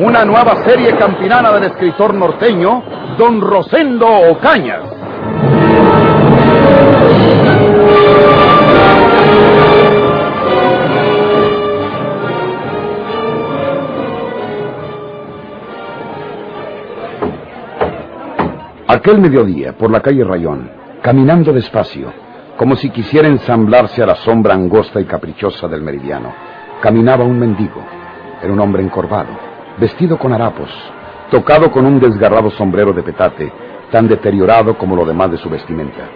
Una nueva serie campinana del escritor norteño, Don Rosendo Ocañas. Aquel mediodía, por la calle Rayón, caminando despacio, como si quisiera ensamblarse a la sombra angosta y caprichosa del meridiano, caminaba un mendigo. Era un hombre encorvado, vestido con harapos, tocado con un desgarrado sombrero de petate, tan deteriorado como lo demás de su vestimenta.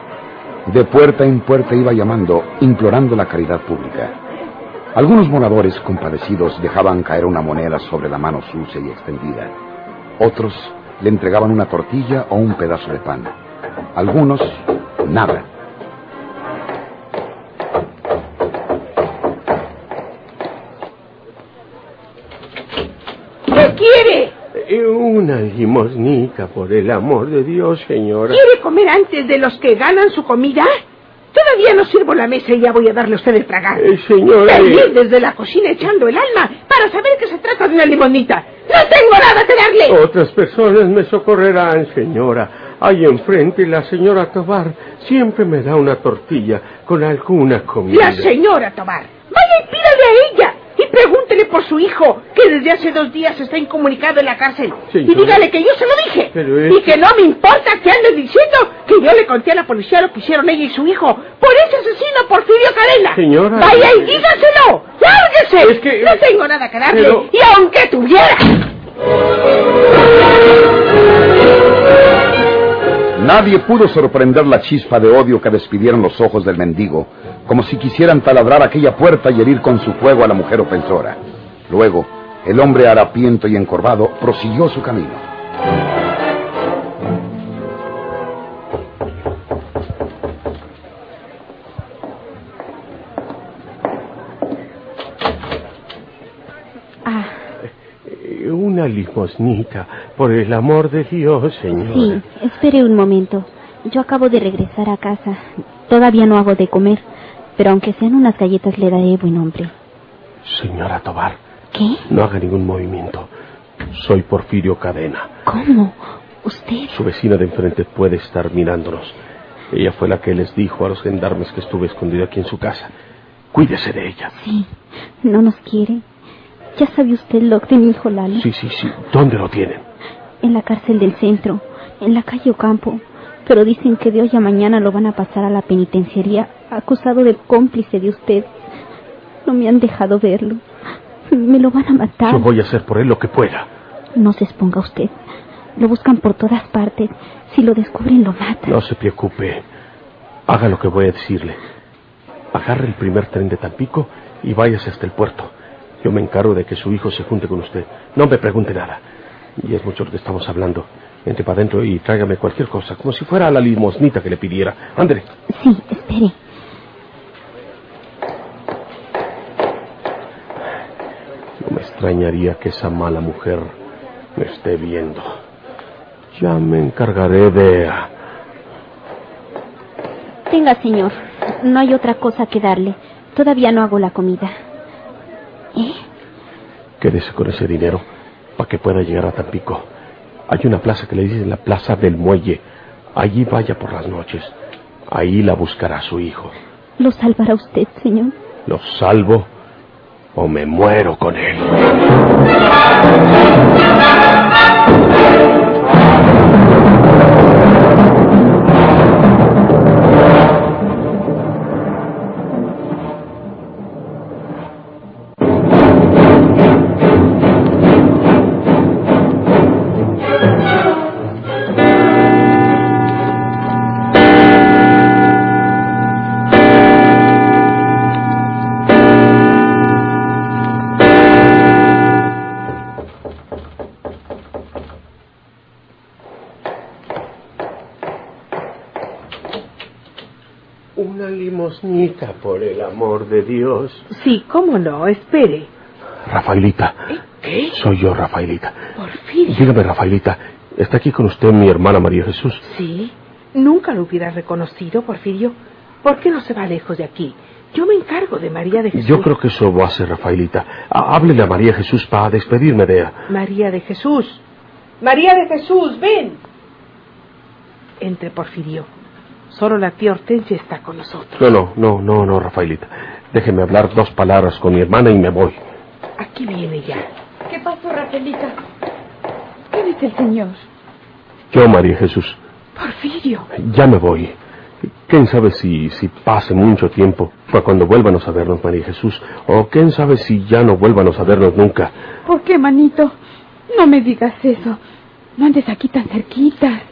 De puerta en puerta iba llamando, implorando la caridad pública. Algunos moradores compadecidos dejaban caer una moneda sobre la mano sucia y extendida. Otros le entregaban una tortilla o un pedazo de pan. Algunos, nada. Una limosnita, por el amor de Dios, señora. ¿Quiere comer antes de los que ganan su comida? Todavía no sirvo la mesa y ya voy a darle a usted el tragar. Eh, señora. Venir eh, desde la cocina echando el alma para saber que se trata de una limonita. ¡No tengo nada que darle! Otras personas me socorrerán, señora. Ahí enfrente la señora Tobar siempre me da una tortilla con alguna comida. La señora Tobar. Vaya y pídale a ella. Pregúntele por su hijo, que desde hace dos días está incomunicado en la cárcel. Señora. Y dígale que yo se lo dije. Pero es- Y que no me importa que ande diciendo que yo le conté a la policía lo que hicieron ella y su hijo por ese asesino Porfirio Cadena. Señora. Vaya y dígaselo. ¡Lárguese! Es que- No tengo nada que darle. Pero- Y aunque tuviera... Nadie pudo sorprender la chispa de odio que despidieron los ojos del mendigo, como si quisieran taladrar aquella puerta y herir con su fuego a la mujer ofensora. Luego, el hombre harapiento y encorvado prosiguió su camino. Ah, Eh, Una limosnita, por el amor de Dios, señora. sí, espere un momento. Yo acabo de regresar a casa. Todavía no hago de comer, pero aunque sean unas galletas le daré buen hombre. Señora Tobar, ¿Qué? no haga ningún movimiento. Soy Porfirio Cadena. ¿Cómo? ¿Usted? Su vecina de enfrente puede estar mirándonos. Ella fue la que les dijo a los gendarmes que estuve escondido aquí en su casa. Cuídese de ella. Sí, no nos quiere. Ya sabe usted lo de mi hijo Lalo. Sí, sí, sí. ¿Dónde lo tienen? En la cárcel del centro, en la calle Ocampo. Pero dicen que de hoy a mañana lo van a pasar a la penitenciaría, acusado de cómplice de usted. No me han dejado verlo. Me lo van a matar. Yo voy a hacer por él lo que pueda. No se exponga usted. Lo buscan por todas partes. Si lo descubren, lo matan. No se preocupe. Haga lo que voy a decirle. Agarre el primer tren de Tampico y váyase hasta el puerto. Yo me encargo de que su hijo se junte con usted. No me pregunte nada. Y es mucho lo que estamos hablando. Entre para adentro y tráigame cualquier cosa, como si fuera la limosnita que le pidiera. Ándele. Sí, espere. No me extrañaría que esa mala mujer me esté viendo. Ya me encargaré de... Tenga, señor. No hay otra cosa que darle. Todavía no hago la comida. ¿Eh? Quédese con ese dinero para que pueda llegar a Tampico. Hay una plaza que le dicen la Plaza del Muelle. Allí vaya por las noches. Ahí la buscará su hijo. ¿Lo salvará usted, señor? ¿Lo salvo o me muero con él? Una limosnita, por el amor de Dios. Sí, cómo no, espere. Rafaelita. ¿Eh? ¿Qué? Soy yo, Rafaelita. Porfirio. Dígame, Rafaelita, ¿está aquí con usted mi hermana María Jesús? Sí. Nunca lo hubiera reconocido, Porfirio. ¿Por qué no se va lejos de aquí? Yo me encargo de María de Jesús. Yo creo que eso va a ser, Rafaelita. Há- Háblele a María Jesús para despedirme de ella. María de Jesús. María de Jesús, ven. Entre, Porfirio. Solo la tía Hortensia está con nosotros. No, no, no, no, no, Rafaelita. Déjeme hablar dos palabras con mi hermana y me voy. Aquí viene ya. ¿Qué pasó, Rafaelita? ¿Qué dice el señor? Yo, María Jesús, Porfirio. ya me voy. ¿Quién sabe si, si pase mucho tiempo para cuando vuélvanos a vernos, María Jesús? O quién sabe si ya no vuélvanos a vernos nunca. ¿Por qué, manito? No me digas eso. No andes aquí tan cerquitas.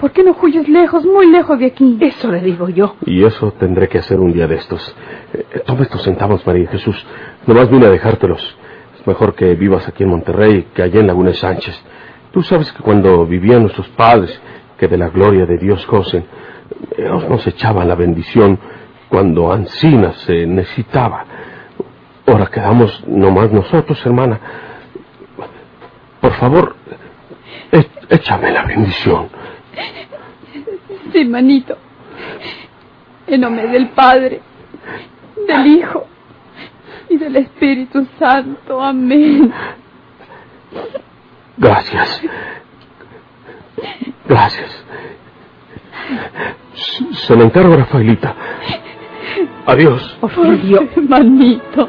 ¿Por qué no huyes lejos, muy lejos de aquí? Eso le digo yo. Y eso tendré que hacer un día de estos. Eh, toma estos centavos, María Jesús. Nomás vine a dejártelos. Es mejor que vivas aquí en Monterrey que allá en Laguna Sánchez. Tú sabes que cuando vivían nuestros padres, que de la gloria de Dios gocen, ellos nos echaban la bendición cuando Ancina se necesitaba. Ahora quedamos nomás nosotros, hermana. Por favor, é- échame la bendición. Sí, manito. En nombre del Padre, del Hijo y del Espíritu Santo. Amén. Gracias. Gracias. Se- Se lo encargo, Rafaelita. Adiós. Porfirio. Manito.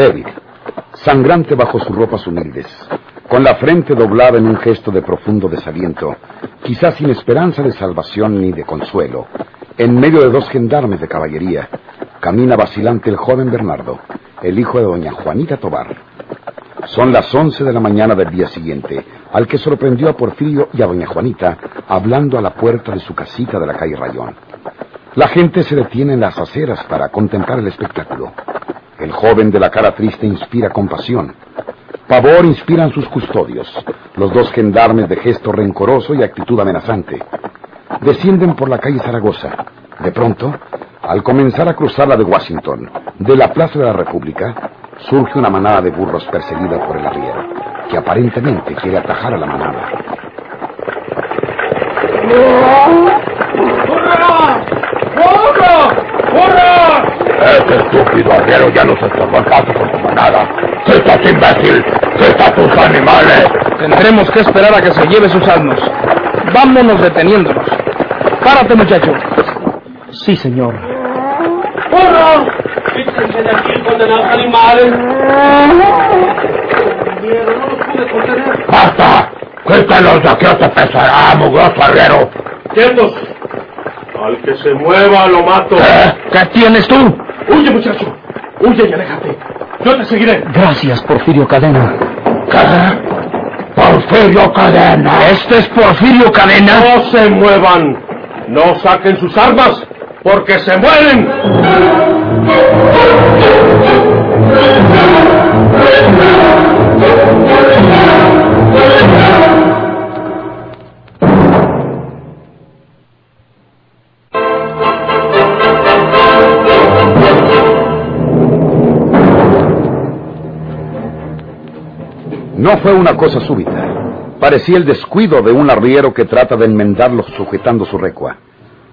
Débil, sangrante bajo sus ropas humildes, con la frente doblada en un gesto de profundo desaliento, quizás sin esperanza de salvación ni de consuelo, en medio de dos gendarmes de caballería, camina vacilante el joven Bernardo, el hijo de doña Juanita Tobar. Son las once de la mañana del día siguiente, al que sorprendió a Porfirio y a doña Juanita hablando a la puerta de su casita de la calle Rayón. La gente se detiene en las aceras para contemplar el espectáculo. El joven de la cara triste inspira compasión. Pavor inspiran sus custodios, los dos gendarmes de gesto rencoroso y actitud amenazante. Descienden por la calle Zaragoza. De pronto, al comenzar a cruzar la de Washington, de la Plaza de la República, surge una manada de burros perseguida por el arriero, que aparentemente quiere atajar a la manada. Ese estúpido arriero ya nos estorbó el paso con su manada. ¡Estás imbécil! ¡Quita tus animales! Tendremos que esperar a que se lleve sus asnos. Vámonos deteniéndonos. Párate, muchacho. Sí, señor. ¡Burro! ¡Quítense de aquí, condenados animales! ¡Basta! ¡Quítalos de aquí o te pesará, mugroso arriero! ¡Quietos! Al que se mueva lo mato. ¿Qué? ¿Qué tienes tú? Huye, muchacho. Huye y aléjate. Yo te seguiré. Gracias, Porfirio Cadena. ¿Qué? Porfirio Cadena. ¿Este es Porfirio Cadena? No se muevan. No saquen sus armas, porque se mueren. No fue una cosa súbita. Parecía el descuido de un arriero que trata de enmendarlo sujetando su recua.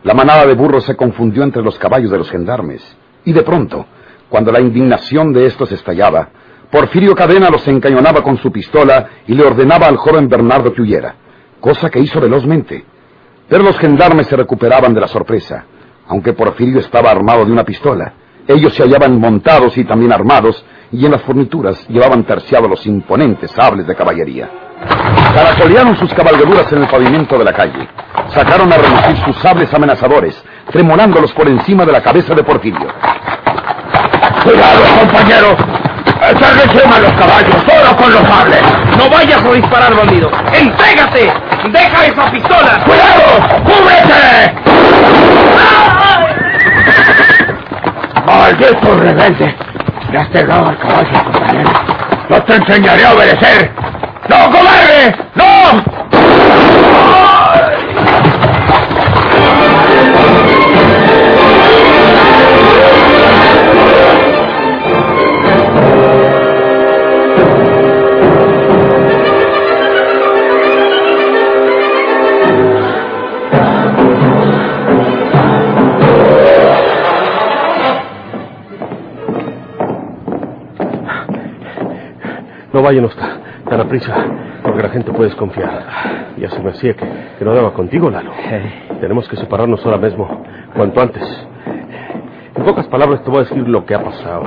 La manada de burros se confundió entre los caballos de los gendarmes. Y de pronto, cuando la indignación de estos estallaba, Porfirio Cadena los encañonaba con su pistola y le ordenaba al joven Bernardo que huyera, cosa que hizo velozmente. Pero los gendarmes se recuperaban de la sorpresa, aunque Porfirio estaba armado de una pistola. Ellos se hallaban montados y también armados, y en las fornituras llevaban terciados los imponentes sables de caballería. Caracolearon sus cabalgaduras en el pavimento de la calle. Sacaron a relucir sus sables amenazadores, tremolándolos por encima de la cabeza de Porfirio. ¡Cuidado, compañero! ¡Se reciban los caballos, solo con los sables! No vayas a disparar, bandido. ¡Entrégate! ¡Deja esa pistola! ¡Cuidado! ¡Cúbrete! ¡Maldito rebelde! Le has pegado al caballo, compañero. No te enseñaré a obedecer. ¡No, cobarde! No váyanos tan, tan a prisa, porque la gente puede desconfiar. Ya se me hacía que, que no daba contigo, Lalo. Tenemos que separarnos ahora mismo, cuanto antes. En pocas palabras te voy a decir lo que ha pasado.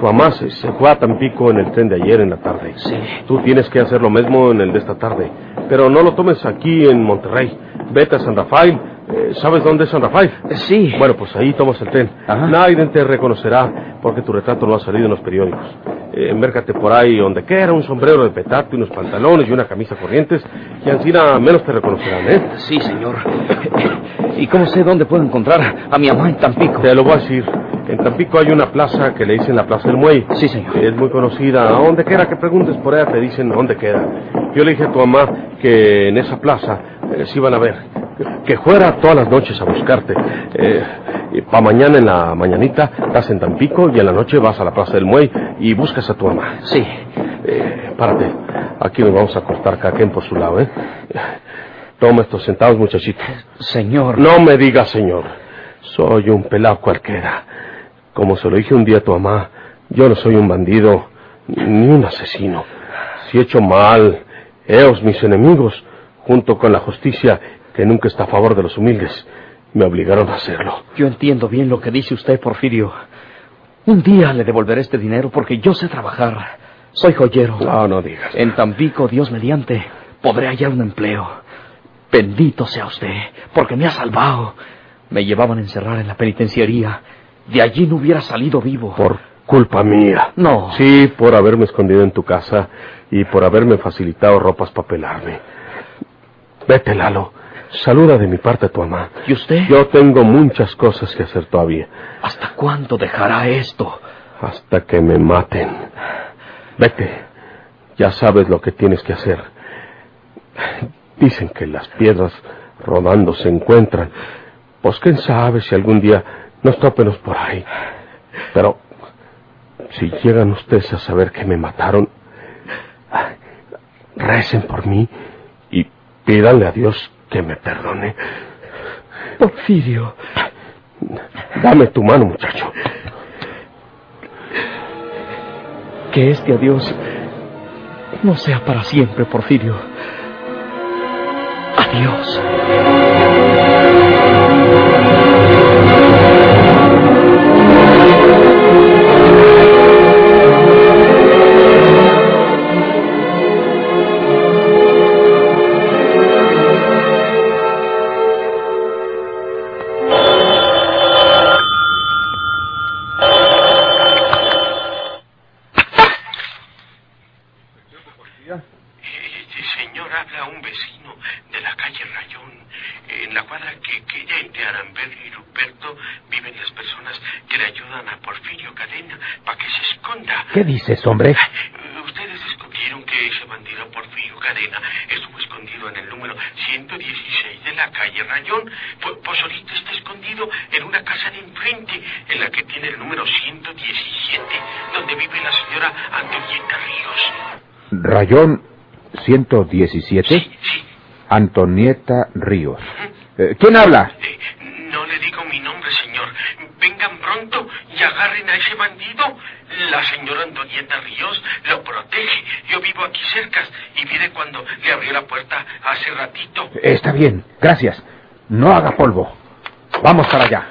Tu mamá se, se fue a Tampico en el tren de ayer en la tarde. Sí. Tú tienes que hacer lo mismo en el de esta tarde. Pero no lo tomes aquí en Monterrey. Vete a San Rafael. Eh, ¿Sabes dónde es San Rafael? Sí. Bueno, pues ahí tomas el tren. Ajá. Nadie te reconocerá porque tu retrato no ha salido en los periódicos. Eh, embércate por ahí donde quiera, un sombrero de petate, unos pantalones y una camisa corrientes, y encima menos te reconocerán, ¿eh? Sí, señor. ¿Y cómo sé dónde puedo encontrar a mi mamá en Tampico? Te lo voy a decir. En Tampico hay una plaza que le dicen la Plaza del Muelle. Sí, señor. Es muy conocida. A donde quiera que preguntes por ella te dicen dónde queda. Yo le dije a tu mamá que en esa plaza eh, se iban a ver. Que fuera todas las noches a buscarte. Eh, para mañana en la mañanita estás en Tampico y en la noche vas a la Plaza del Muelle y buscas a tu mamá. Sí. Eh, párate. Aquí nos vamos a cortar cada quien por su lado, ¿eh? Toma estos centavos, muchachito. Señor. No me digas, señor. Soy un pelado cualquiera. Como se lo dije un día a tu mamá, yo no soy un bandido ni un asesino. Si he hecho mal, ellos, mis enemigos, junto con la justicia, que nunca está a favor de los humildes, me obligaron a hacerlo. Yo entiendo bien lo que dice usted, Porfirio. Un día le devolveré este dinero porque yo sé trabajar. Soy joyero. No, no digas. En Tampico, Dios mediante, podré hallar un empleo. Bendito sea usted, porque me ha salvado. Me llevaban a encerrar en la penitenciaría. De allí no hubiera salido vivo. Por culpa mía. No. Sí, por haberme escondido en tu casa y por haberme facilitado ropas para pelarme. Vete, Lalo. Saluda de mi parte a tu mamá. ¿Y usted? Yo tengo muchas cosas que hacer todavía. ¿Hasta cuándo dejará esto? Hasta que me maten. Vete. Ya sabes lo que tienes que hacer. Dicen que las piedras rodando se encuentran. Pues quién sabe si algún día nos topenos por ahí. Pero si llegan ustedes a saber que me mataron, recen por mí y pídanle a Dios que me perdone. Porfirio. Dame tu mano, muchacho. Que este adiós no sea para siempre, Porfirio. Adiós. Dices, hombre? Ustedes descubrieron que ese bandido Porfirio Cadena estuvo escondido en el número 116 de la calle Rayón. Pues, ahorita está escondido en una casa de enfrente, en la que tiene el número 117, donde vive la señora Antonieta Ríos. Rayón 117. Sí, sí. Antonieta Ríos. Eh, ¿Quién habla? Eh, no le digo mi nombre, señor. Vengan pronto y agarren a ese bandido. La señora Antonieta Ríos lo protege. Yo vivo aquí cerca y mire cuando le abrió la puerta hace ratito. Está bien, gracias. No haga polvo. Vamos para allá.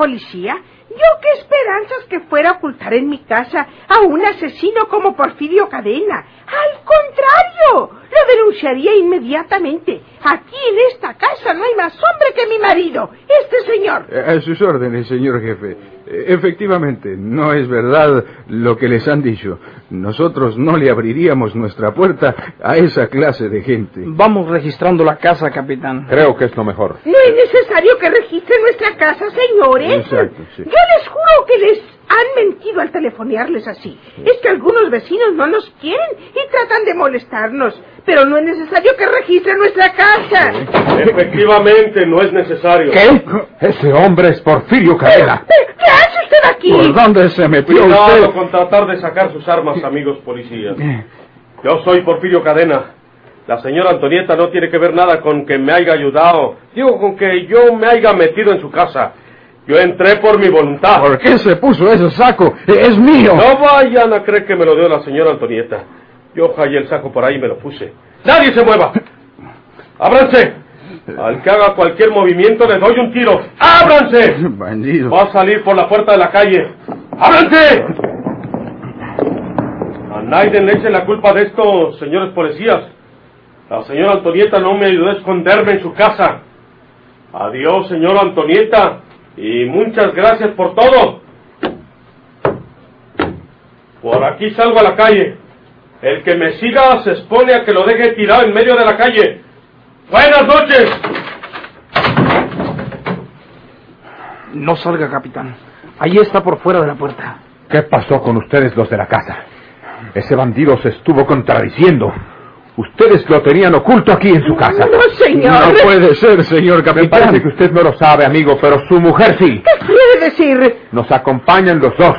Policía. Yo qué esperanzas que fuera a ocultar en mi casa a un asesino como Porfirio Cadena. Al contrario, lo denunciaría inmediatamente. Aquí en esta casa no hay más hombre que mi marido, este señor. Eh, A sus órdenes, señor jefe. Eh, Efectivamente, no es verdad lo que les han dicho. Nosotros no le abriríamos nuestra puerta a esa clase de gente. Vamos registrando la casa, capitán. Creo que es lo mejor. No es necesario que registren nuestra casa, señores. Exacto, sí. Yo les juro que les han mentido al telefonearles así. Es que algunos vecinos no nos quieren y tratan de molestarnos. Pero no es necesario que registren nuestra casa. Efectivamente, no es necesario. ¿Qué? Ese hombre es Porfirio Cadena. ¿Qué hace usted aquí? ¿Por dónde se metió Cuidado usted? con tratar de sacar sus armas, amigos policías. Yo soy Porfirio Cadena. La señora Antonieta no tiene que ver nada con que me haya ayudado. Digo, con que yo me haya metido en su casa. Yo entré por mi voluntad. ¿Por qué se puso ese saco? Es mío. No vayan a creer que me lo dio la señora Antonieta. Yo hallé el saco por ahí y me lo puse. ¡Nadie se mueva! ¡Ábranse! Al que haga cualquier movimiento le doy un tiro. ¡Ábranse! Bandido. Va a salir por la puerta de la calle. ¡Ábranse! A nadie le echen la culpa de esto, señores policías. La señora Antonieta no me ayudó a esconderme en su casa. Adiós, señora Antonieta. Y muchas gracias por todo. Por aquí salgo a la calle. El que me siga se expone a que lo deje tirado en medio de la calle. Buenas noches. No salga, capitán. Ahí está por fuera de la puerta. ¿Qué pasó con ustedes los de la casa? Ese bandido se estuvo contradiciendo. Ustedes lo tenían oculto aquí en su casa. No, señor. No puede ser, señor Me capitán. parece que usted no lo sabe, amigo, pero su mujer sí. ¿Qué quiere decir? Nos acompañan los dos.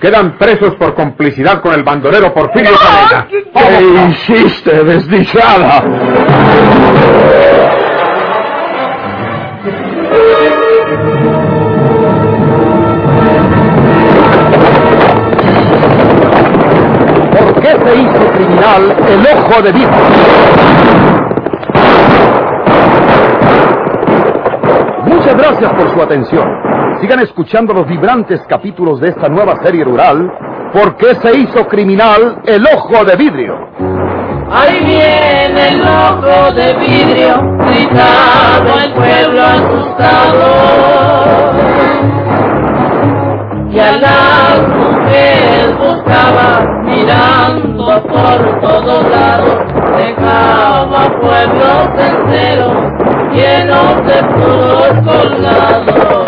Quedan presos por complicidad con el bandolero Porfirio Cadena. ¿qué- ¿Qué hiciste, desdichada? Ojo de vidrio? Muchas gracias por su atención. Sigan escuchando los vibrantes capítulos de esta nueva serie rural. ¿Por qué se hizo criminal el ojo de vidrio? Ahí viene el ojo de vidrio, gritaba el pueblo asustado. Y a las mujeres buscaba, por todos lados, dejaba pueblos enteros llenos de puros colgados.